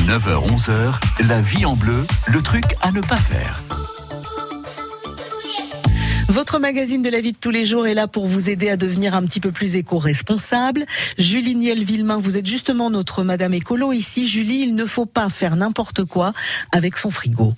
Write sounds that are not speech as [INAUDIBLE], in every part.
9h-11h, la vie en bleu, le truc à ne pas faire. Votre magazine de la vie de tous les jours est là pour vous aider à devenir un petit peu plus éco-responsable. Julie Niel-Villemain, vous êtes justement notre Madame Écolo ici. Julie, il ne faut pas faire n'importe quoi avec son frigo.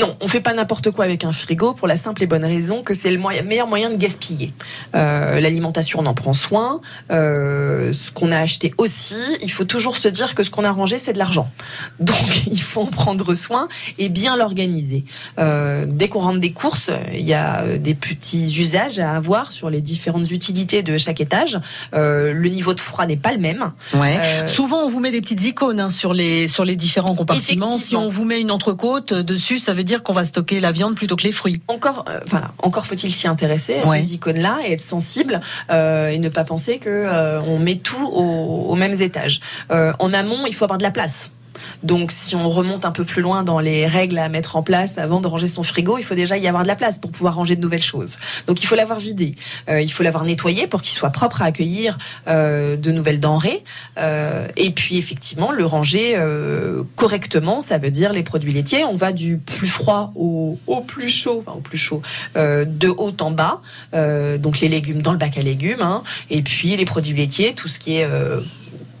Non, on fait pas n'importe quoi avec un frigo pour la simple et bonne raison que c'est le meilleur moyen de gaspiller. Euh, l'alimentation, on en prend soin. Euh, ce qu'on a acheté aussi, il faut toujours se dire que ce qu'on a rangé, c'est de l'argent. [LAUGHS] Donc, il faut en prendre soin et bien l'organiser. Euh, dès qu'on rentre des courses, il y a des petits usages à avoir sur les différentes utilités de chaque étage. le niveau de froid n'est pas le même. Ouais. Souvent, on vous met des petites icônes hein, sur les sur les différents compartiments. Si on vous met une entrecôte dessus, ça veut dire qu'on va stocker la viande plutôt que les fruits. Encore, euh, voilà, encore faut-il s'y intéresser à ces icônes-là et être sensible euh, et ne pas penser que euh, on met tout aux, aux mêmes étages. en amont, il faut avoir de la place. Donc, si on remonte un peu plus loin dans les règles à mettre en place avant de ranger son frigo, il faut déjà y avoir de la place pour pouvoir ranger de nouvelles choses. Donc, il faut l'avoir vidé. Euh, il faut l'avoir nettoyé pour qu'il soit propre à accueillir euh, de nouvelles denrées. Euh, et puis, effectivement, le ranger correctement, ça veut dire les produits laitiers. On va du plus froid au, plus chaud, enfin au plus chaud, de haut en bas. donc, les légumes dans le bac à légumes. Hein. et puis, les produits laitiers, tout ce qui est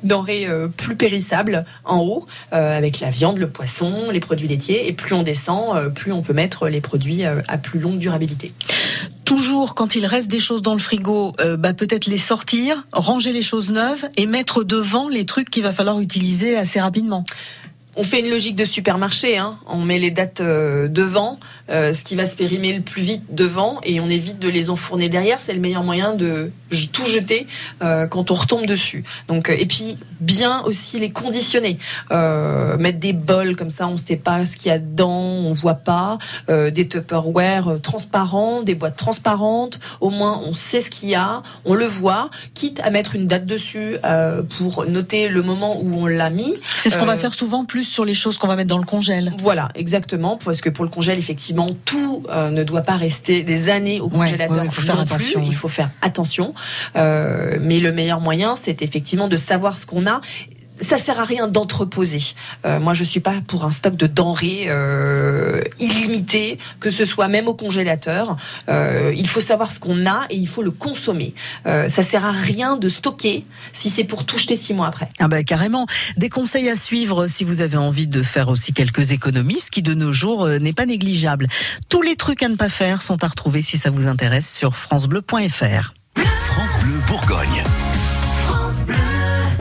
denrées euh, plus périssables en haut, euh, avec la viande, le poisson, les produits laitiers. Et plus on descend, euh, plus on peut mettre les produits à plus longue durabilité toujours quand il reste des choses dans le frigo, bah, peut-être les sortir, ranger les choses neuves et mettre devant les trucs qu'il va falloir utiliser assez rapidement on fait une logique de supermarché. Hein. On met les dates euh, devant, euh, ce qui va se périmer le plus vite devant, et on évite de les enfourner derrière. C'est le meilleur moyen de tout jeter euh, quand on retombe dessus. Donc, et puis bien aussi les conditionner. mettre des bols comme ça, on ne sait pas ce qu'il y a dedans, on voit pas. des Tupperware transparents, des boîtes transparentes. Au moins, on sait ce qu'il y a, on le voit. Quitte à mettre une date dessus pour noter le moment où on l'a mis. C'est ce qu'on va faire souvent plus sur les choses qu'on va mettre dans le congèle. Voilà, exactement, parce que pour le congèle, effectivement, tout euh, ne doit pas rester des années au congélateur. il faut faire attention. Il faut faire attention. Euh, mais le meilleur moyen, c'est effectivement de savoir ce qu'on a ça sert à rien d'entreposer. Euh, moi, je suis pas pour un stock de denrées euh, illimité, que ce soit même au congélateur. Euh, il faut savoir ce qu'on a et il faut le consommer. Euh, ça sert à rien de stocker si c'est pour tout jeter six mois après. Ah bah carrément. Des conseils à suivre si vous avez envie de faire aussi quelques économies, ce qui de nos jours euh, n'est pas négligeable. Tous les trucs à ne pas faire sont à retrouver si ça vous intéresse sur francebleu.fr. France Bleu Bourgogne.